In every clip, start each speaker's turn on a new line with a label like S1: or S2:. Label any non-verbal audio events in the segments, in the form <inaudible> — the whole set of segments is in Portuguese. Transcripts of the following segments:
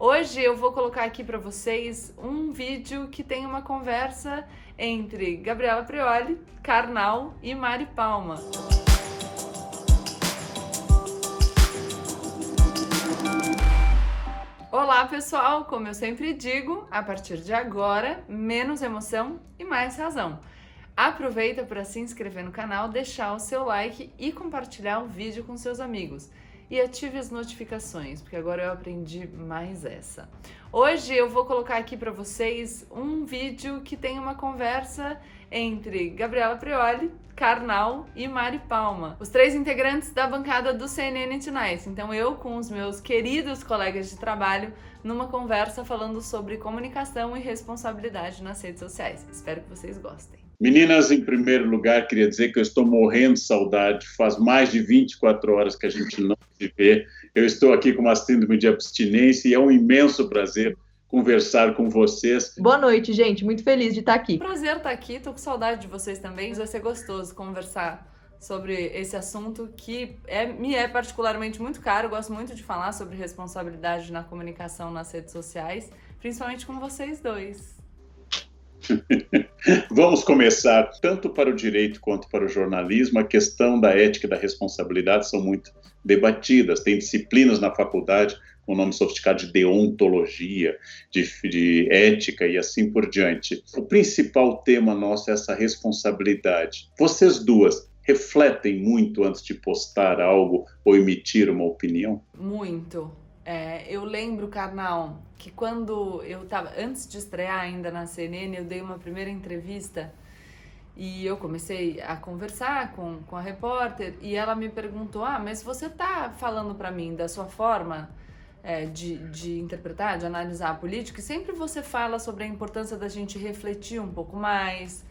S1: Hoje eu vou colocar aqui para vocês um vídeo que tem uma conversa entre Gabriela Prioli, Karnal e Mari Palma. Olá pessoal, como eu sempre digo, a partir de agora, menos emoção e mais razão. Aproveita para se inscrever no canal, deixar o seu like e compartilhar o vídeo com seus amigos e ative as notificações, porque agora eu aprendi mais essa. Hoje eu vou colocar aqui para vocês um vídeo que tem uma conversa entre Gabriela Prioli, Karnal e Mari Palma, os três integrantes da bancada do CNN Tonight. Então eu com os meus queridos colegas de trabalho numa conversa falando sobre comunicação e responsabilidade nas redes sociais. Espero que vocês gostem.
S2: Meninas, em primeiro lugar, queria dizer que eu estou morrendo de saudade. Faz mais de 24 horas que a gente não se vê. Eu estou aqui com uma síndrome de abstinência e é um imenso prazer conversar com vocês.
S3: Boa noite, gente. Muito feliz de estar aqui.
S1: Prazer estar aqui. Tô com saudade de vocês também. Vai ser gostoso conversar sobre esse assunto que é, me é particularmente muito caro. Eu gosto muito de falar sobre responsabilidade na comunicação nas redes sociais, principalmente com vocês dois. <laughs>
S2: Vamos começar, tanto para o direito quanto para o jornalismo, a questão da ética e da responsabilidade são muito debatidas. Tem disciplinas na faculdade com o nome sofisticado de deontologia, de, de ética e assim por diante. O principal tema nosso é essa responsabilidade. Vocês duas refletem muito antes de postar algo ou emitir uma opinião?
S1: Muito é, eu lembro, Carnal, que quando eu tava, antes de estrear ainda na CNN, eu dei uma primeira entrevista e eu comecei a conversar com, com a repórter e ela me perguntou: Ah, mas você tá falando para mim da sua forma é, de, de interpretar, de analisar a política, e sempre você fala sobre a importância da gente refletir um pouco mais,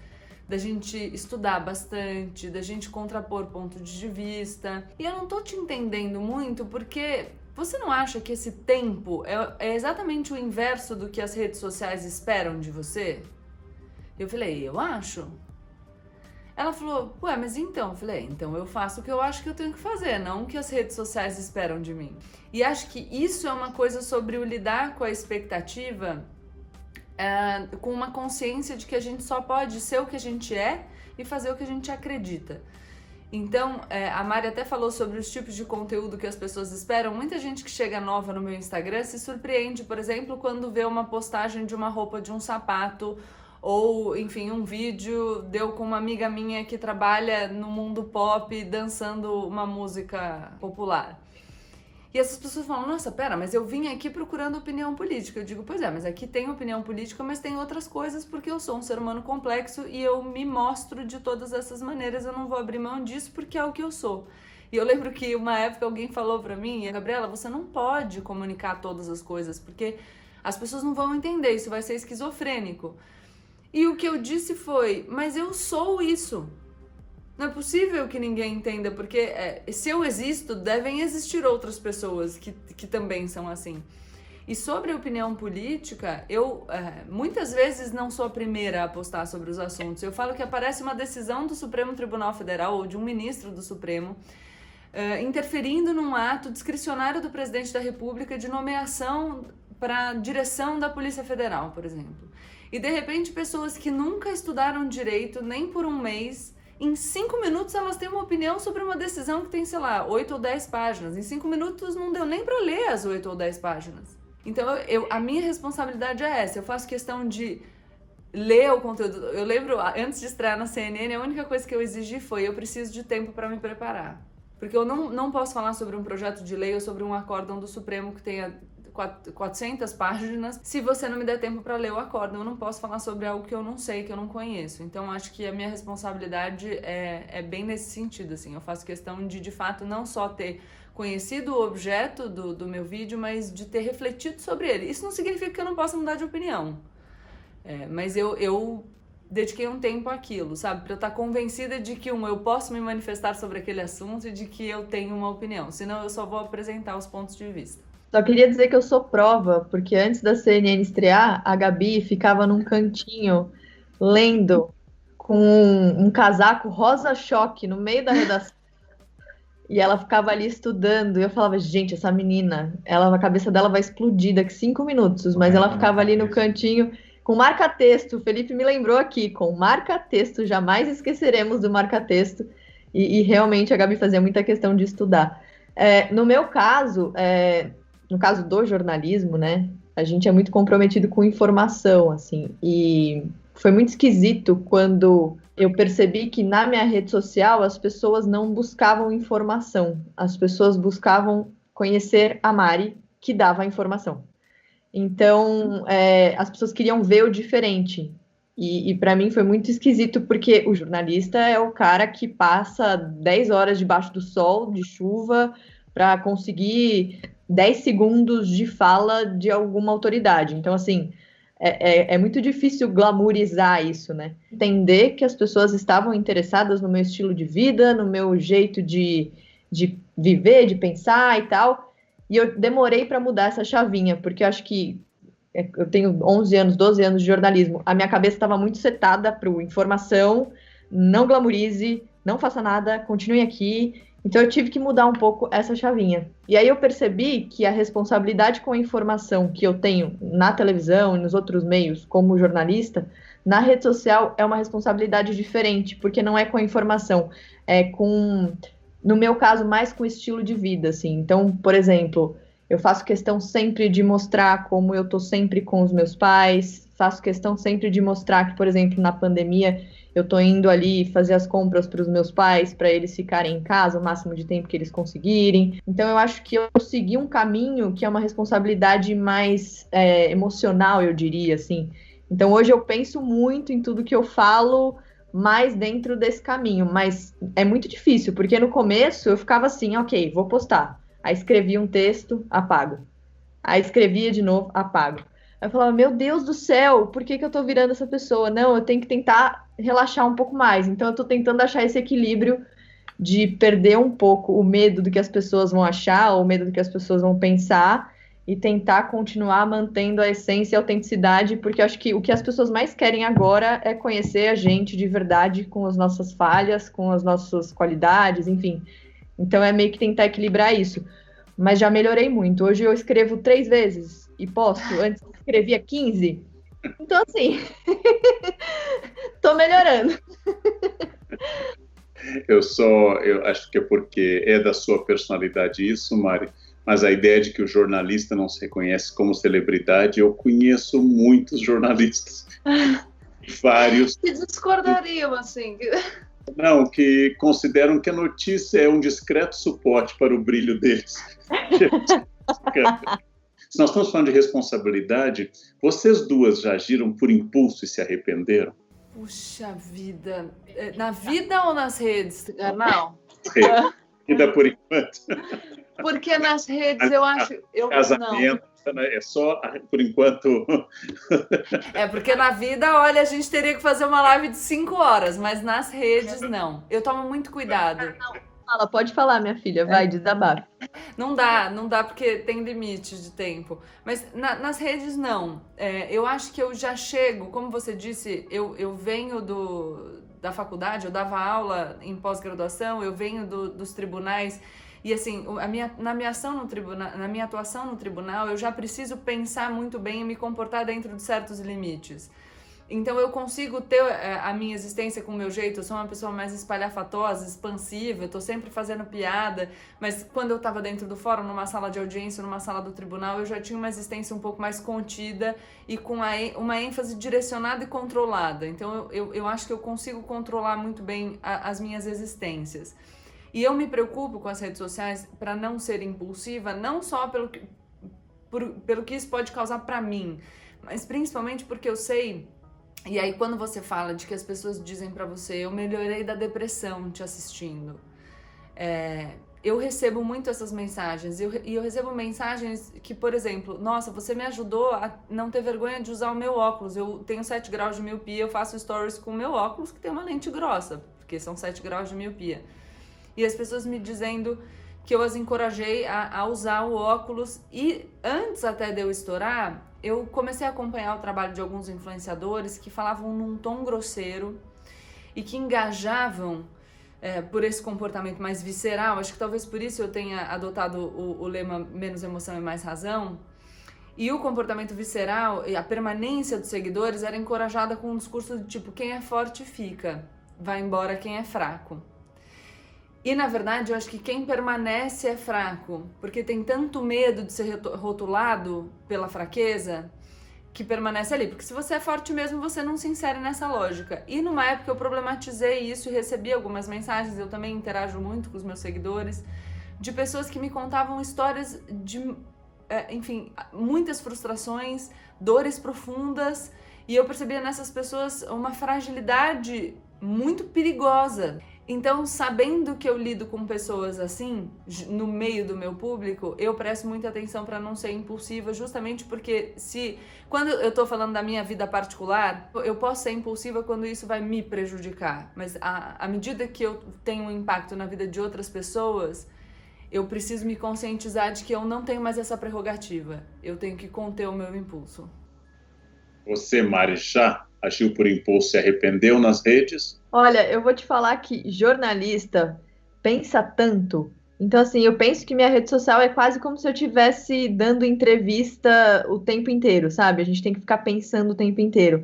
S1: da gente estudar bastante, da gente contrapor pontos de vista. E eu não tô te entendendo muito porque você não acha que esse tempo é, é exatamente o inverso do que as redes sociais esperam de você? Eu falei, eu acho. Ela falou, ué, mas então? Eu falei, então eu faço o que eu acho que eu tenho que fazer, não o que as redes sociais esperam de mim. E acho que isso é uma coisa sobre o lidar com a expectativa é, com uma consciência de que a gente só pode ser o que a gente é e fazer o que a gente acredita. Então, é, a Mari até falou sobre os tipos de conteúdo que as pessoas esperam. Muita gente que chega nova no meu Instagram se surpreende, por exemplo, quando vê uma postagem de uma roupa, de um sapato, ou, enfim, um vídeo deu com uma amiga minha que trabalha no mundo pop dançando uma música popular. E essas pessoas falam: nossa, pera, mas eu vim aqui procurando opinião política. Eu digo: pois é, mas aqui tem opinião política, mas tem outras coisas porque eu sou um ser humano complexo e eu me mostro de todas essas maneiras. Eu não vou abrir mão disso porque é o que eu sou. E eu lembro que uma época alguém falou para mim: Gabriela, você não pode comunicar todas as coisas porque as pessoas não vão entender, isso vai ser esquizofrênico. E o que eu disse foi: mas eu sou isso. Não é possível que ninguém entenda, porque é, se eu existo, devem existir outras pessoas que, que também são assim. E sobre a opinião política, eu é, muitas vezes não sou a primeira a postar sobre os assuntos. Eu falo que aparece uma decisão do Supremo Tribunal Federal ou de um ministro do Supremo é, interferindo num ato discricionário do presidente da República de nomeação para direção da Polícia Federal, por exemplo. E de repente, pessoas que nunca estudaram direito nem por um mês em cinco minutos elas têm uma opinião sobre uma decisão que tem, sei lá, oito ou dez páginas. Em cinco minutos não deu nem para ler as oito ou dez páginas. Então eu, a minha responsabilidade é essa. Eu faço questão de ler o conteúdo. Eu lembro, antes de estrear na CNN, a única coisa que eu exigi foi: eu preciso de tempo para me preparar. Porque eu não, não posso falar sobre um projeto de lei ou sobre um acórdão do Supremo que tenha 400 páginas se você não me der tempo para ler o acórdão. Eu não posso falar sobre algo que eu não sei, que eu não conheço. Então, acho que a minha responsabilidade é, é bem nesse sentido, assim. Eu faço questão de, de fato, não só ter conhecido o objeto do, do meu vídeo, mas de ter refletido sobre ele. Isso não significa que eu não possa mudar de opinião. É, mas eu, eu dediquei um tempo àquilo, sabe? Para eu estar convencida de que, um, eu posso me manifestar sobre aquele assunto e de que eu tenho uma opinião. Senão, eu só vou apresentar os pontos de vista.
S3: Só queria dizer que eu sou prova, porque antes da CNN estrear, a Gabi ficava num cantinho lendo com um, um casaco rosa choque no meio da redação. e ela ficava ali estudando. E eu falava, gente, essa menina, ela, a cabeça dela vai explodir daqui cinco minutos, mas ela ficava ali no cantinho com marca-texto. O Felipe me lembrou aqui, com marca-texto, jamais esqueceremos do marca-texto. E, e, realmente a Gabi fazia muita questão de estudar. É, no meu caso, é, no caso do jornalismo, né, a gente é muito comprometido com informação, assim, e foi muito esquisito quando eu percebi que na minha rede social as pessoas não buscavam informação, as pessoas buscavam conhecer a Mari, que dava a informação. Então, é, as pessoas queriam ver o diferente. E, e para mim foi muito esquisito, porque o jornalista é o cara que passa 10 horas debaixo do sol, de chuva, para conseguir 10 segundos de fala de alguma autoridade. Então, assim, é, é, é, muito difícil glamourizar isso, né? Entender que as pessoas estavam interessadas no meu estilo de vida, no meu jeito de, de viver, de pensar e tal. E eu demorei para mudar essa chavinha, porque eu acho que é, eu tenho 11 anos, 12 anos de jornalismo. A minha cabeça estava muito setada para informação, não glamourize, não faça nada, continue aqui. Então eu tive que mudar um pouco essa chavinha. E aí eu percebi que a responsabilidade com a informação que eu tenho na televisão e nos outros meios como jornalista, na rede social é uma responsabilidade diferente, porque não é com a informação, é com no meu caso mais com estilo de vida, assim. Então, por exemplo, eu faço questão sempre de mostrar como eu tô sempre com os meus pais, faço questão sempre de mostrar que, por exemplo, na pandemia eu tô indo ali fazer as compras para os meus pais, para eles ficarem em casa o máximo de tempo que eles conseguirem. Então eu acho que eu segui um caminho que é uma responsabilidade mais é, emocional, eu diria assim. Então hoje eu penso muito em tudo que eu falo mais dentro desse caminho, mas é muito difícil, porque no começo eu ficava assim, ok, vou postar. Aí escrevia um texto, apago. Aí escrevia de novo, apago. Eu falava, meu Deus do céu, por que, que eu tô virando essa pessoa? Não, eu tenho que tentar relaxar um pouco mais. Então eu tô tentando achar esse equilíbrio de perder um pouco o medo do que as pessoas vão achar, ou o medo do que as pessoas vão pensar, e tentar continuar mantendo a essência e a autenticidade, porque acho que o que as pessoas mais querem agora é conhecer a gente de verdade, com as nossas falhas, com as nossas qualidades, enfim. Então é meio que tentar equilibrar isso. Mas já melhorei muito. Hoje eu escrevo três vezes e posto. Antes escrevia 15. Então, assim, <laughs> tô melhorando.
S2: Eu só, eu acho que é porque é da sua personalidade isso, Mari, mas a ideia de que o jornalista não se reconhece como celebridade, eu conheço muitos jornalistas, <laughs> vários.
S1: Que discordariam, assim.
S2: Não, que consideram que a notícia é um discreto suporte para o brilho deles. <laughs> Se nós estamos falando de responsabilidade, vocês duas já agiram por impulso e se arrependeram?
S1: Puxa vida. É, na vida ou nas redes? Não.
S2: Vida por enquanto.
S1: Porque nas redes eu acho. Eu,
S2: Casamento, não. Né, é só por enquanto.
S1: É porque na vida, olha, a gente teria que fazer uma live de cinco horas, mas nas redes não. Eu tomo muito cuidado.
S3: Fala, pode falar, minha filha, vai, é. desabafa.
S1: Não dá, não dá porque tem limite de tempo. Mas na, nas redes, não. É, eu acho que eu já chego, como você disse, eu, eu venho do, da faculdade, eu dava aula em pós-graduação, eu venho do, dos tribunais. E assim, minha, na minha ação no tribunal, na minha atuação no tribunal, eu já preciso pensar muito bem e me comportar dentro de certos limites. Então eu consigo ter é, a minha existência com o meu jeito, eu sou uma pessoa mais espalhafatosa, expansiva, eu tô sempre fazendo piada, mas quando eu tava dentro do fórum, numa sala de audiência, numa sala do tribunal, eu já tinha uma existência um pouco mais contida e com uma ênfase direcionada e controlada. Então eu, eu, eu acho que eu consigo controlar muito bem a, as minhas existências. E eu me preocupo com as redes sociais para não ser impulsiva, não só pelo que, por, pelo que isso pode causar para mim, mas principalmente porque eu sei e aí quando você fala de que as pessoas dizem para você, eu melhorei da depressão te assistindo, é, eu recebo muito essas mensagens. Eu, e eu recebo mensagens que, por exemplo, nossa, você me ajudou a não ter vergonha de usar o meu óculos. Eu tenho 7 graus de miopia, eu faço stories com o meu óculos que tem uma lente grossa, porque são 7 graus de miopia. E as pessoas me dizendo que eu as encorajei a, a usar o óculos e antes até de eu estourar, eu comecei a acompanhar o trabalho de alguns influenciadores que falavam num tom grosseiro e que engajavam é, por esse comportamento mais visceral. Acho que talvez por isso eu tenha adotado o, o lema menos emoção e mais razão. E o comportamento visceral e a permanência dos seguidores era encorajada com um discurso de tipo: quem é forte fica, vai embora quem é fraco. E na verdade, eu acho que quem permanece é fraco, porque tem tanto medo de ser rotulado pela fraqueza que permanece ali. Porque se você é forte mesmo, você não se insere nessa lógica. E numa época eu problematizei isso e recebi algumas mensagens, eu também interajo muito com os meus seguidores, de pessoas que me contavam histórias de, é, enfim, muitas frustrações, dores profundas. E eu percebia nessas pessoas uma fragilidade muito perigosa. Então, sabendo que eu lido com pessoas assim, no meio do meu público, eu presto muita atenção para não ser impulsiva, justamente porque se quando eu tô falando da minha vida particular, eu posso ser impulsiva quando isso vai me prejudicar, mas à medida que eu tenho um impacto na vida de outras pessoas, eu preciso me conscientizar de que eu não tenho mais essa prerrogativa. Eu tenho que conter o meu impulso.
S2: Você, Marixá, agiu por impulso, se arrependeu nas redes?
S3: Olha, eu vou te falar que jornalista pensa tanto. Então, assim, eu penso que minha rede social é quase como se eu estivesse dando entrevista o tempo inteiro, sabe? A gente tem que ficar pensando o tempo inteiro.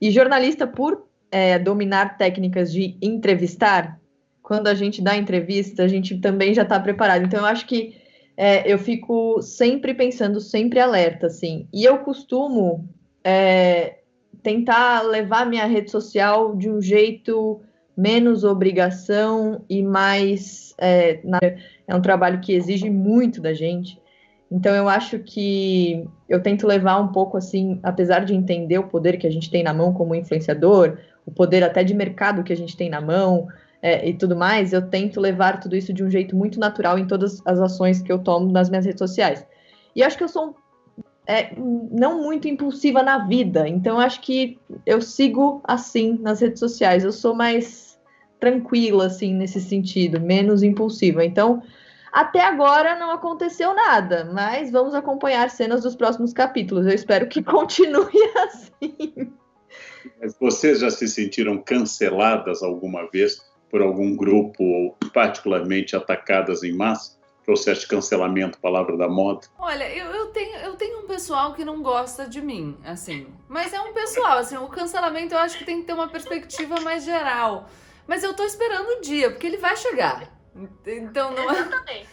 S3: E jornalista, por é, dominar técnicas de entrevistar, quando a gente dá entrevista, a gente também já está preparado. Então, eu acho que é, eu fico sempre pensando, sempre alerta, assim. E eu costumo é, tentar levar minha rede social de um jeito menos obrigação e mais. É, é um trabalho que exige muito da gente. Então eu acho que eu tento levar um pouco assim, apesar de entender o poder que a gente tem na mão como influenciador, o poder até de mercado que a gente tem na mão é, e tudo mais, eu tento levar tudo isso de um jeito muito natural em todas as ações que eu tomo nas minhas redes sociais. E acho que eu sou é, não muito impulsiva na vida. Então, acho que eu sigo assim nas redes sociais. Eu sou mais tranquila, assim, nesse sentido, menos impulsiva. Então, até agora não aconteceu nada, mas vamos acompanhar cenas dos próximos capítulos. Eu espero que <laughs> continue assim.
S2: Mas vocês já se sentiram canceladas alguma vez por algum grupo ou particularmente atacadas em massa? Processo de cancelamento, palavra da moda?
S1: Olha, eu, eu, tenho, eu tenho um pessoal que não gosta de mim, assim. Mas é um pessoal, assim, o cancelamento eu acho que tem que ter uma perspectiva mais geral. Mas eu tô esperando o dia, porque ele vai chegar. Então não é.
S4: também.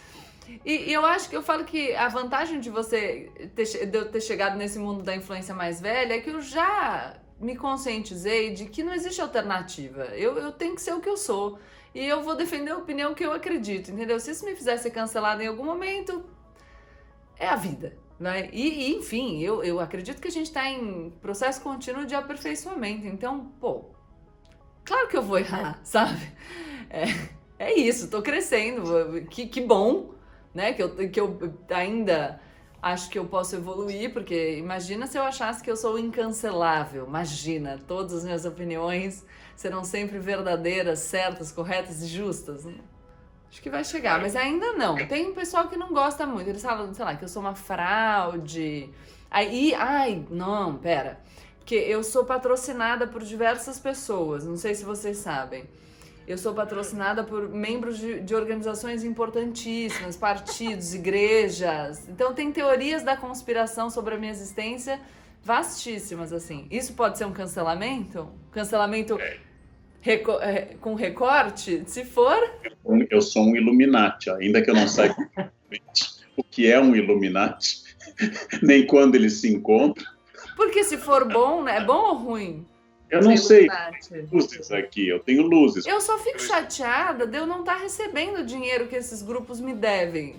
S1: E, e, eu acho que eu falo que a vantagem de você ter, de eu ter chegado nesse mundo da influência mais velha é que eu já me conscientizei de que não existe alternativa. Eu, eu tenho que ser o que eu sou e eu vou defender a opinião que eu acredito, entendeu? Se isso me fizesse ser cancelado em algum momento, é a vida. Né? E, e enfim, eu, eu acredito que a gente está em processo contínuo de aperfeiçoamento. Então, pô, claro que eu vou errar, <laughs> sabe? É, é isso, tô crescendo. Que, que bom, né? Que eu, que eu ainda acho que eu posso evoluir, porque imagina se eu achasse que eu sou incancelável. Imagina, todas as minhas opiniões serão sempre verdadeiras, certas, corretas e justas. Acho que vai chegar, mas ainda não. Tem pessoal que não gosta muito. Eles falam, sei lá, que eu sou uma fraude. Aí, ai, não, pera. Porque eu sou patrocinada por diversas pessoas, não sei se vocês sabem. Eu sou patrocinada por membros de, de, organizações importantíssimas, partidos, <laughs> igrejas. Então tem teorias da conspiração sobre a minha existência vastíssimas, assim. Isso pode ser um cancelamento? Cancelamento. Reco é, com recorte? Se for.
S2: Eu sou um Illuminati, ainda que eu não saiba <laughs> o que é um Illuminati, <laughs> nem quando ele se encontra.
S1: Porque se for bom, né? É bom ou ruim?
S2: Eu não sei. Luzes aqui, eu tenho luzes.
S1: Eu só fico chateada de eu não estar tá recebendo o dinheiro que esses grupos me devem.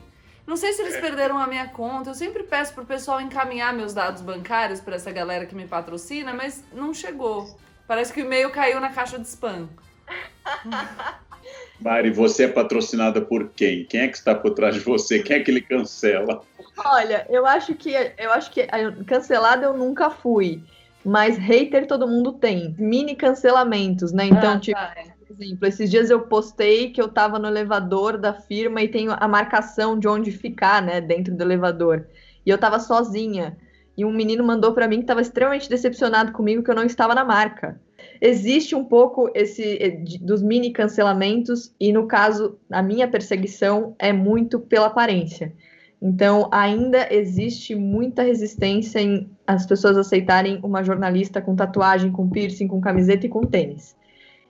S1: Não sei se eles é. perderam a minha conta. Eu sempre peço pro pessoal encaminhar meus dados bancários para essa galera que me patrocina, mas não chegou. Parece que o e-mail caiu na caixa de spam. <laughs>
S2: Mari, você é patrocinada por quem? Quem é que está por trás de você? Quem é que ele cancela?
S3: Olha, eu acho que eu acho que cancelada eu nunca fui, mas hater todo mundo tem. Mini cancelamentos, né? Então, ah, tipo, tá. por exemplo, esses dias eu postei que eu tava no elevador da firma e tenho a marcação de onde ficar, né, dentro do elevador. E eu tava sozinha e um menino mandou para mim que estava extremamente decepcionado comigo que eu não estava na marca. existe um pouco esse eh, dos mini cancelamentos e no caso a minha perseguição é muito pela aparência. Então ainda existe muita resistência em as pessoas aceitarem uma jornalista com tatuagem, com piercing, com camiseta e com tênis.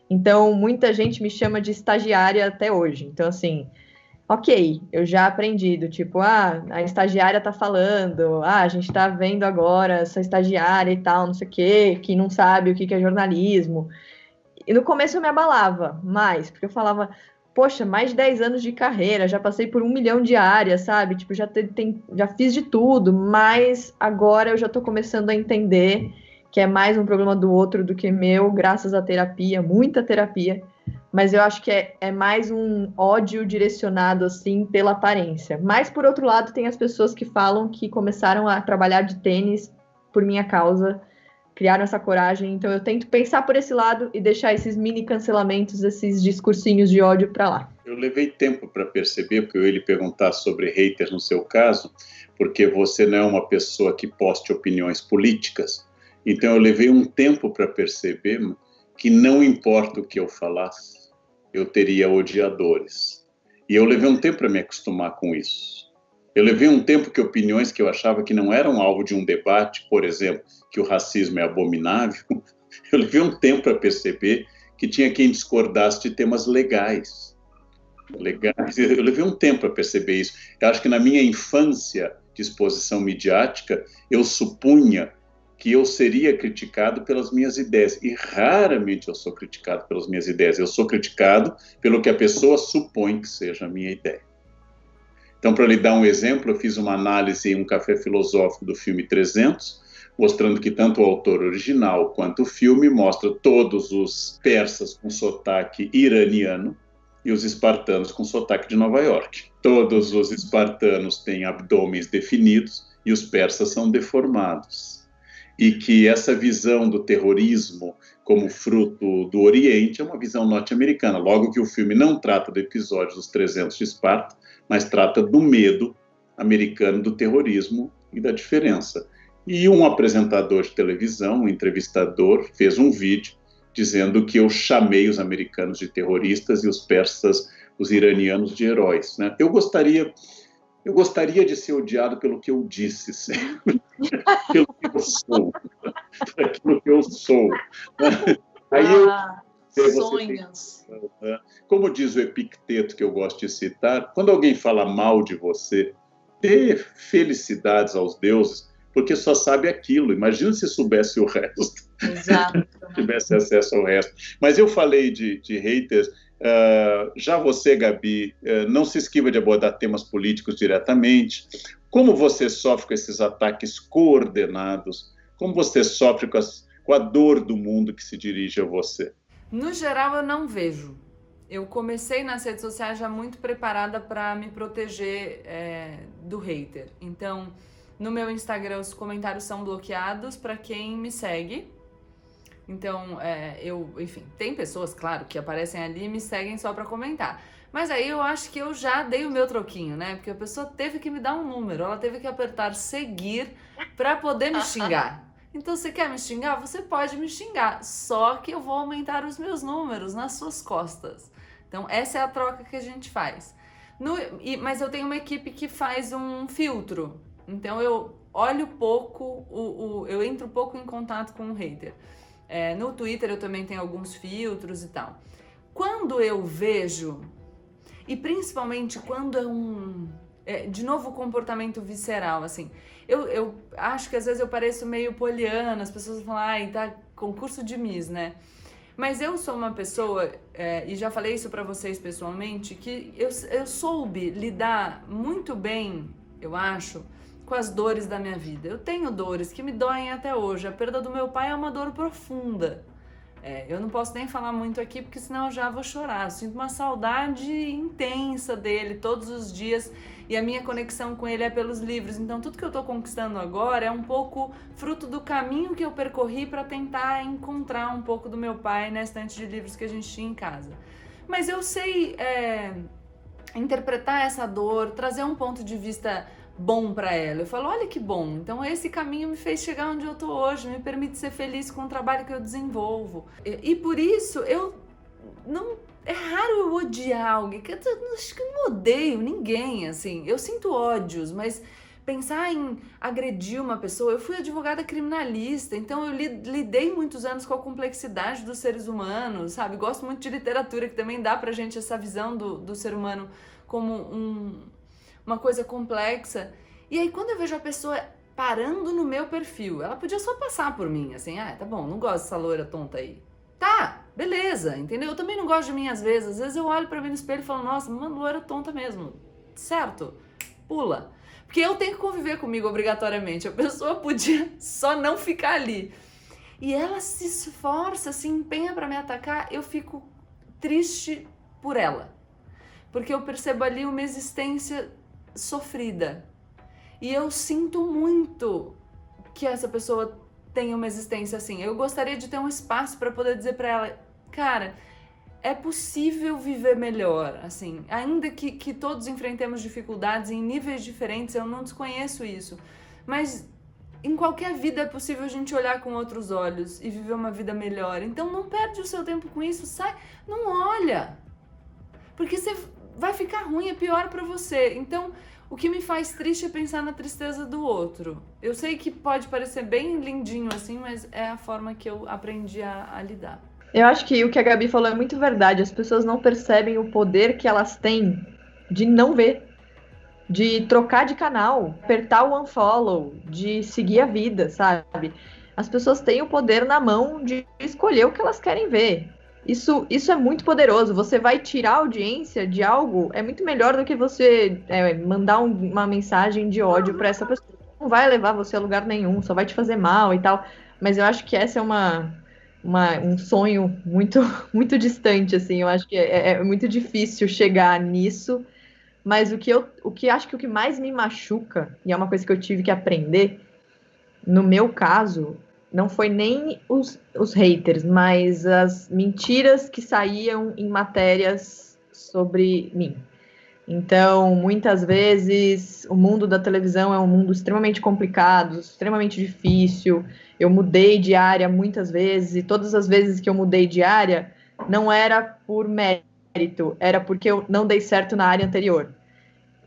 S3: Então muita gente me chama de estagiária até hoje. Então assim, ok, eu já aprendi do tipo, ah, a estagiária tá falando, ah, a gente tá vendo agora essa estagiária e tal, não sei o quê, que não sabe o que, que é jornalismo. E no começo eu me abalava mais, porque eu falava, poxa, mais de 10 anos de carreira, já passei por um milhão de áreas, sabe? Tipo, já, tem, já fiz de tudo, mas agora eu já tô começando a entender que é mais um problema do outro do que meu, graças à terapia, muita terapia mas eu acho que é, é mais um ódio direcionado assim pela aparência. Mas por outro lado, tem as pessoas que falam que começaram a trabalhar de tênis por minha causa, criaram essa coragem. Então eu tento pensar por esse lado e deixar esses mini cancelamentos, esses discursinhos de ódio para lá.
S2: Eu levei tempo para perceber, porque eu ia lhe perguntar sobre haters no seu caso, porque você não é uma pessoa que poste opiniões políticas. Então eu levei um tempo para perceber que não importa o que eu falasse, eu teria odiadores. E eu levei um tempo para me acostumar com isso. Eu levei um tempo que opiniões que eu achava que não eram alvo de um debate, por exemplo, que o racismo é abominável, <laughs> eu levei um tempo para perceber que tinha quem discordasse de temas legais. Legais. Eu levei um tempo para perceber isso. Eu acho que na minha infância de exposição midiática, eu supunha que eu seria criticado pelas minhas ideias. E raramente eu sou criticado pelas minhas ideias. Eu sou criticado pelo que a pessoa supõe que seja a minha ideia. Então, para lhe dar um exemplo, eu fiz uma análise em um café filosófico do filme 300, mostrando que tanto o autor original quanto o filme mostra todos os persas com sotaque iraniano e os espartanos com sotaque de Nova York. Todos os espartanos têm abdômenes definidos e os persas são deformados e que essa visão do terrorismo como fruto do Oriente é uma visão norte-americana. Logo que o filme não trata do episódio dos 300 de Esparta, mas trata do medo americano do terrorismo e da diferença. E um apresentador de televisão, um entrevistador, fez um vídeo dizendo que eu chamei os americanos de terroristas e os persas, os iranianos, de heróis. Né? Eu gostaria eu gostaria de ser odiado pelo que eu disse sempre, <laughs> pelo que eu sou, <laughs> aquilo que eu sou.
S1: Aí ah, eu, sonhos.
S2: Tem, como diz o Epicteto, que eu gosto de citar, quando alguém fala mal de você, dê felicidades aos deuses, porque só sabe aquilo. Imagina se soubesse o resto.
S1: Exato. <laughs>
S2: tivesse acesso ao resto. Mas eu falei de, de haters Uh, já você, Gabi, uh, não se esquiva de abordar temas políticos diretamente. Como você sofre com esses ataques coordenados? Como você sofre com, as, com a dor do mundo que se dirige a você?
S1: No geral, eu não vejo. Eu comecei nas redes sociais já muito preparada para me proteger é, do hater. Então, no meu Instagram, os comentários são bloqueados para quem me segue então, é, eu, enfim, tem pessoas, claro, que aparecem ali e me seguem só para comentar. Mas aí eu acho que eu já dei o meu troquinho, né? Porque a pessoa teve que me dar um número, ela teve que apertar seguir para poder me xingar. Então, você quer me xingar? Você pode me xingar, só que eu vou aumentar os meus números nas suas costas. Então, essa é a troca que a gente faz. No, e, mas eu tenho uma equipe que faz um filtro. Então, eu olho pouco, o, o, eu entro pouco em contato com o hater. É, no Twitter eu também tenho alguns filtros e tal. Quando eu vejo, e principalmente quando é um. É, de novo, comportamento visceral, assim. Eu, eu acho que às vezes eu pareço meio poliana, as pessoas falam, ai, tá concurso de Miss, né? Mas eu sou uma pessoa, é, e já falei isso para vocês pessoalmente, que eu, eu soube lidar muito bem, eu acho, com as dores da minha vida. Eu tenho dores que me doem até hoje. A perda do meu pai é uma dor profunda. É, eu não posso nem falar muito aqui porque senão eu já vou chorar. Eu sinto uma saudade intensa dele todos os dias e a minha conexão com ele é pelos livros. Então tudo que eu estou conquistando agora é um pouco fruto do caminho que eu percorri para tentar encontrar um pouco do meu pai na estante de livros que a gente tinha em casa. Mas eu sei é, interpretar essa dor, trazer um ponto de vista bom para ela. Eu falo, olha que bom. Então esse caminho me fez chegar onde eu tô hoje, me permite ser feliz com o trabalho que eu desenvolvo. E, e por isso eu não é raro eu odiar alguém. Eu acho que eu não odeio ninguém, assim. Eu sinto ódios, mas pensar em agredir uma pessoa. Eu fui advogada criminalista, então eu lidei muitos anos com a complexidade dos seres humanos, sabe? Gosto muito de literatura, que também dá pra gente essa visão do, do ser humano como um, uma coisa complexa. E aí, quando eu vejo a pessoa parando no meu perfil, ela podia só passar por mim, assim, ah, tá bom, não gosto dessa loira tonta aí. Tá, beleza, entendeu? Eu também não gosto de mim às vezes. Às vezes eu olho para mim no espelho e falo, nossa, uma loira tonta mesmo. Certo? Pula. Porque eu tenho que conviver comigo obrigatoriamente. A pessoa podia <laughs> só não ficar ali. E ela se esforça, se empenha para me atacar, eu fico triste por ela. Porque eu percebo ali uma existência sofrida. E eu sinto muito que essa pessoa tenha uma existência assim. Eu gostaria de ter um espaço para poder dizer para ela, cara, é possível viver melhor, assim, ainda que, que todos enfrentemos dificuldades em níveis diferentes, eu não desconheço isso, mas em qualquer vida é possível a gente olhar com outros olhos e viver uma vida melhor. Então não perde o seu tempo com isso, sai, não olha, porque você vai ficar ruim, é pior para você. Então o que me faz triste é pensar na tristeza do outro. Eu sei que pode parecer bem lindinho assim, mas é a forma que eu aprendi a, a lidar.
S3: Eu acho que o que a Gabi falou é muito verdade. As pessoas não percebem o poder que elas têm de não ver, de trocar de canal, apertar o unfollow, de seguir a vida, sabe? As pessoas têm o poder na mão de escolher o que elas querem ver. Isso, isso é muito poderoso. Você vai tirar a audiência de algo, é muito melhor do que você é, mandar um, uma mensagem de ódio para essa pessoa. Não vai levar você a lugar nenhum, só vai te fazer mal e tal. Mas eu acho que essa é uma, uma, um sonho muito, <laughs> muito distante, assim. Eu acho que é, é, muito difícil chegar nisso. Mas o que eu, o que acho que o que mais me machuca, e é uma coisa que eu tive que aprender, no meu caso, não foi nem os, os haters, mas as mentiras que saíam em matérias sobre mim. Então, muitas vezes, o mundo da televisão é um mundo extremamente complicado, extremamente difícil. Eu mudei de área muitas vezes, e todas as vezes que eu mudei de área, não era por mérito, era porque eu não dei certo na área anterior.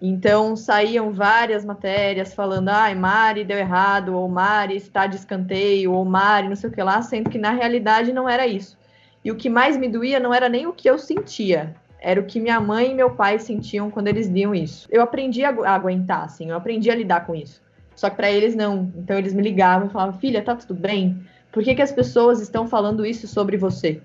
S3: Então, saíam várias matérias falando, ah, Mari deu errado, ou Mari está de escanteio, ou Mari não sei o que lá, sendo que na realidade não era isso. E o que mais me doía não era nem o que eu sentia, era o que minha mãe e meu pai sentiam quando eles liam isso. Eu aprendi a, aguentar, assim, eu aprendi a lidar com isso. Só que para eles não. Então eles me ligavam e falavam: "Filha, tá tudo bem? Por que, que as pessoas estão falando isso sobre você?"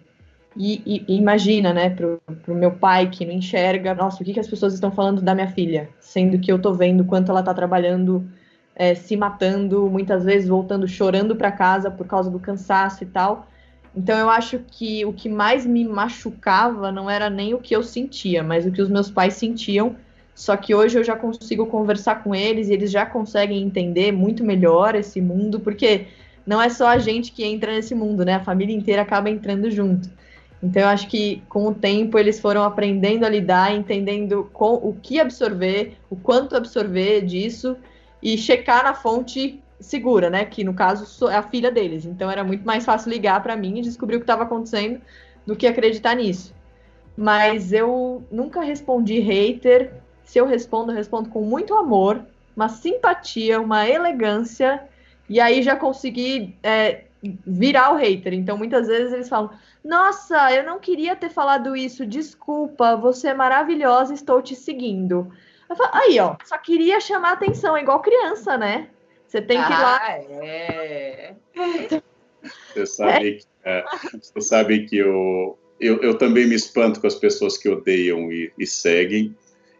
S3: E, e, imagina, né, pro, pro meu pai que não enxerga, nossa, o que, que as pessoas estão falando da minha filha, sendo que eu tô vendo quanto ela tá trabalhando, é, se matando, muitas vezes voltando chorando para casa por causa do cansaço e tal. Então eu acho que o que mais me machucava não era nem o que eu sentia, mas o que os meus pais sentiam. Só que hoje eu já consigo conversar com eles e eles já conseguem entender muito melhor esse mundo, porque não é só a gente que entra nesse mundo, né? A família inteira acaba entrando junto. Então eu acho que com o tempo eles foram aprendendo a lidar, entendendo com, o que absorver, o quanto absorver disso e checar na fonte segura, né? Que no caso é a filha deles. Então era muito mais fácil ligar para mim e descobrir o que estava acontecendo do que acreditar nisso. Mas eu nunca respondi hater. Se eu respondo, eu respondo com muito amor, uma simpatia, uma elegância. E aí já consegui é, virar o hater. Então muitas vezes eles falam: Nossa, eu não queria ter falado isso. Desculpa, você é maravilhosa, estou te seguindo. Falo, aí, ó, só queria chamar atenção, é igual criança, né? Você tem que ir lá. Ah, é.
S2: Você sabe, é. Que, é, você sabe que eu, eu, eu, também me espanto com as pessoas que odeiam e, e, seguem.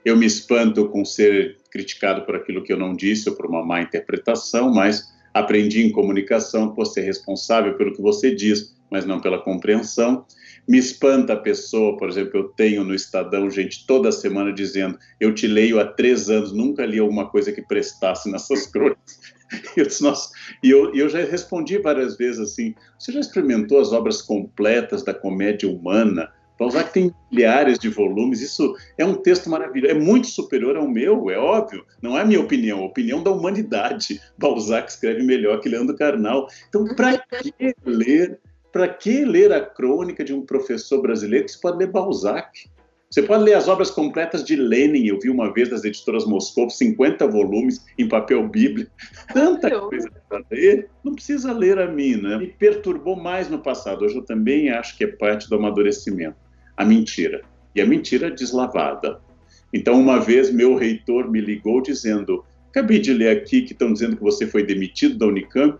S2: Eu me espanto com ser criticado por aquilo que eu não disse ou por uma má interpretação, mas aprendi em comunicação por ser responsável pelo que você diz, mas não pela compreensão. Me espanta a pessoa, por exemplo, eu tenho no Estadão gente toda semana dizendo: Eu te leio há três anos, nunca li alguma coisa que prestasse nessas <laughs> crônicas. Eu disse, nossa, e eu, eu já respondi várias vezes assim: você já experimentou as obras completas da comédia humana? Balzac tem milhares de volumes, isso é um texto maravilhoso, é muito superior ao meu, é óbvio, não é a minha opinião, é a opinião da humanidade. <laughs> Balzac escreve melhor que Leandro Carnal. Então, para que ler? Para que ler a crônica de um professor brasileiro que se pode ler Balzac? Você pode ler as obras completas de Lenin, eu vi uma vez das editoras Moscou, 50 volumes em papel bíblia. <laughs> Tanta coisa para ler, não precisa ler a mim, né? Me perturbou mais no passado. Hoje eu também acho que é parte do amadurecimento. A mentira. E a mentira deslavada. Então, uma vez, meu reitor me ligou dizendo: Acabei de ler aqui que estão dizendo que você foi demitido da Unicamp.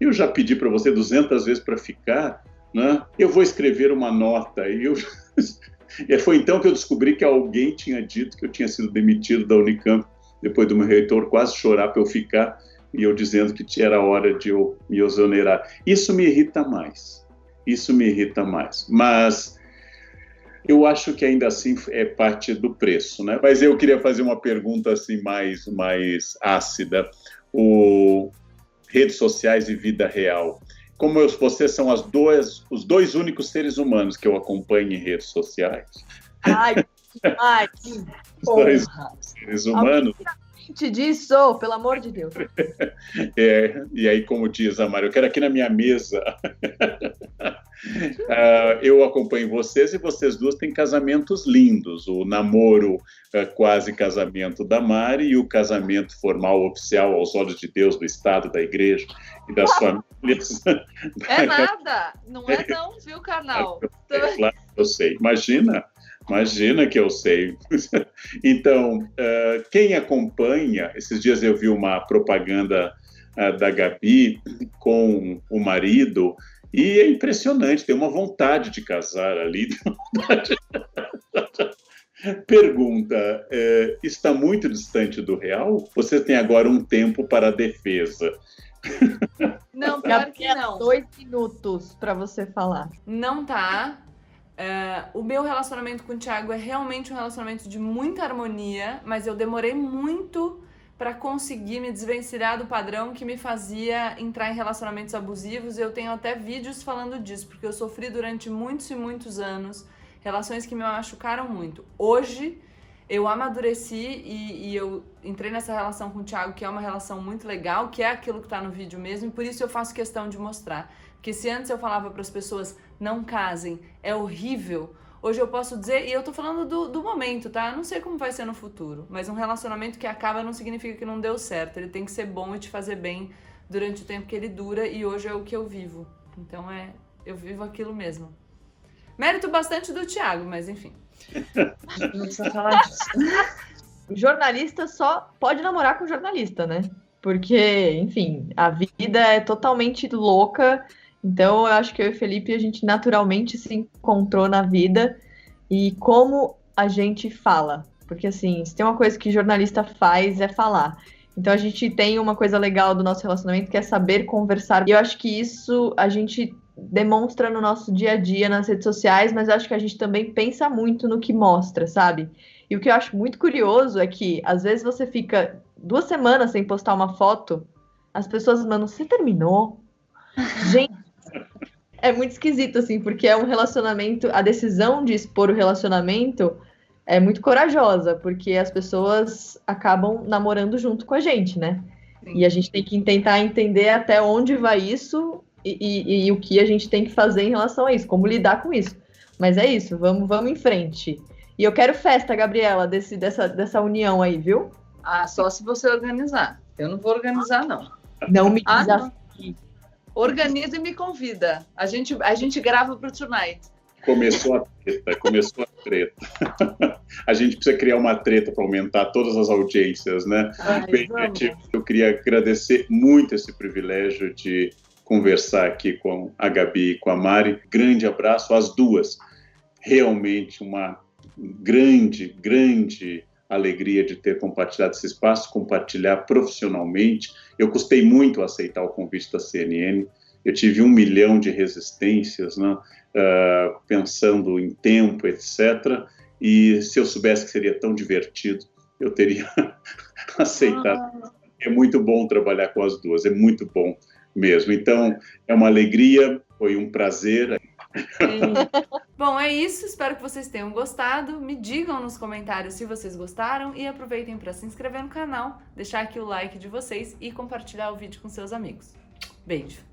S2: Eu já pedi para você 200 vezes para ficar. Né? Eu vou escrever uma nota. E eu <laughs> foi então que eu descobri que alguém tinha dito que eu tinha sido demitido da Unicamp, depois do meu reitor quase chorar para eu ficar, e eu dizendo que era hora de eu me exonerar. Isso me irrita mais. Isso me irrita mais. Mas eu acho que ainda assim é parte do preço, né? Mas eu queria fazer uma pergunta assim mais mais ácida. O redes sociais e vida real como eu, vocês são as duas, os dois únicos seres humanos que eu acompanho em redes sociais.
S3: Ai, <laughs> ai, que
S2: os dois seres humanos.
S3: disso, pelo amor de Deus. <laughs>
S2: É, e aí, como diz a Mari, eu quero aqui na minha mesa. <laughs> uh, eu acompanho vocês e vocês duas têm casamentos lindos. O namoro uh, quase casamento da Mari e o casamento formal oficial aos olhos de Deus, do Estado, da igreja e das famílias. <laughs>
S1: É nada, não é não, viu, Carnal? <laughs>
S2: É, claro, eu sei. Imagina, imagina que eu sei. <laughs> então, uh, quem acompanha, esses dias eu vi uma propaganda da Gabi com o marido e é impressionante, tem uma vontade de casar ali. <laughs> Pergunta: é, está muito distante do real? Você tem agora um tempo para a defesa.
S1: Não, pior que não.
S3: Dois minutos para você falar.
S1: Não tá. É, o meu relacionamento com o Thiago é realmente um relacionamento de muita harmonia, mas eu demorei muito para conseguir me desvencilhar do padrão que me fazia entrar em relacionamentos abusivos. Eu tenho até vídeos falando disso, porque eu sofri durante muitos e muitos anos relações que me machucaram muito. Hoje eu amadureci e, e, eu entrei nessa relação com o Thiago, que é uma relação muito legal, que é aquilo que está no vídeo mesmo, e por isso eu faço questão de mostrar. Porque se antes eu falava para as pessoas não casem, é horrível Hoje eu posso dizer, e eu tô falando do, do momento, tá? Eu não sei como vai ser no futuro, mas um relacionamento que acaba não significa que não deu certo. Ele tem que ser bom e te fazer bem durante o tempo que ele dura, e hoje é o que eu vivo. Então é, eu vivo aquilo mesmo. Mérito bastante do Thiago, mas enfim.
S3: não precisa falar disso. jornalista só pode namorar com jornalista, né? Porque, enfim, a vida é totalmente louca então, eu acho que eu e o Felipe, a gente naturalmente se encontrou na vida e como a gente fala. Porque, assim, se tem uma coisa que jornalista faz é falar. Então, a gente tem uma coisa legal do nosso relacionamento que é saber conversar. E eu acho que isso a gente demonstra no nosso dia a dia nas redes sociais, mas acho que a gente também pensa muito no que mostra, sabe? E o que eu acho muito curioso é que, às vezes, você fica duas semanas sem postar uma foto, as pessoas mandam, você terminou? <laughs> Gente, é muito esquisito, assim, porque é um relacionamento. A decisão de expor o relacionamento é muito corajosa, porque as pessoas acabam namorando junto com a gente, né? Sim. E a gente tem que tentar entender até onde vai isso e, e, e, o que a gente tem que fazer em relação a isso, como lidar com isso. Mas é isso, vamos, vamos em frente. E eu quero festa, Gabriela, desse, dessa, dessa união aí, viu?
S1: Ah, só se você organizar. Eu não vou organizar, não.
S3: Não me ah, desafie.
S1: Organiza e me convida. A gente, a gente grava para o Tonight.
S2: Começou a treta, começou a treta. a gente precisa criar uma treta para aumentar todas as audiências, né? Ai, Bem, eu queria agradecer muito esse privilégio de conversar aqui com a Gabi e com a Mari. Grande abraço às duas. Realmente uma grande, grande alegria de ter compartilhado esse espaço, compartilhar profissionalmente. Eu custei muito a aceitar o convite da CNN. Eu tive um milhão de resistências, né, uh, pensando em tempo, etc. E se eu soubesse que seria tão divertido, eu teria <laughs> aceitado. Ah. É muito bom trabalhar com as duas, é muito bom mesmo. Então, é uma alegria, foi um prazer. <laughs>
S1: Bom, é isso. Espero que vocês tenham gostado. Me digam nos comentários se vocês gostaram e aproveitem para se inscrever no canal, deixar aqui o like de vocês e compartilhar o vídeo com seus amigos. Beijo!